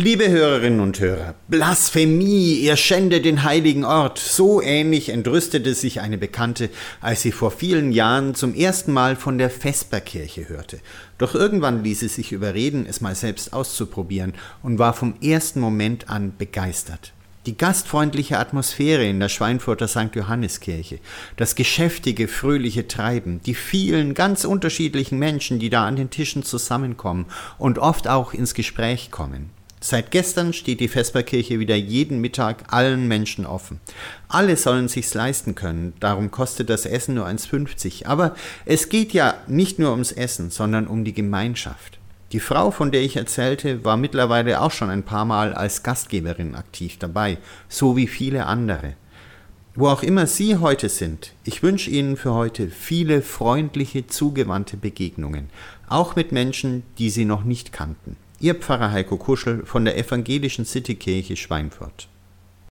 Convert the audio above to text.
Liebe Hörerinnen und Hörer, Blasphemie, ihr schändet den heiligen Ort. So ähnlich entrüstete sich eine Bekannte, als sie vor vielen Jahren zum ersten Mal von der Vesperkirche hörte. Doch irgendwann ließ sie sich überreden, es mal selbst auszuprobieren und war vom ersten Moment an begeistert. Die gastfreundliche Atmosphäre in der Schweinfurter St. Johanneskirche, das geschäftige, fröhliche Treiben, die vielen ganz unterschiedlichen Menschen, die da an den Tischen zusammenkommen und oft auch ins Gespräch kommen. Seit gestern steht die Vesperkirche wieder jeden Mittag allen Menschen offen. Alle sollen sich's leisten können, darum kostet das Essen nur 1,50. Aber es geht ja nicht nur ums Essen, sondern um die Gemeinschaft. Die Frau, von der ich erzählte, war mittlerweile auch schon ein paar Mal als Gastgeberin aktiv dabei, so wie viele andere. Wo auch immer Sie heute sind, ich wünsche Ihnen für heute viele freundliche, zugewandte Begegnungen, auch mit Menschen, die Sie noch nicht kannten. Ihr Pfarrer Heiko Kuschel von der Evangelischen Citykirche Schweinfurt.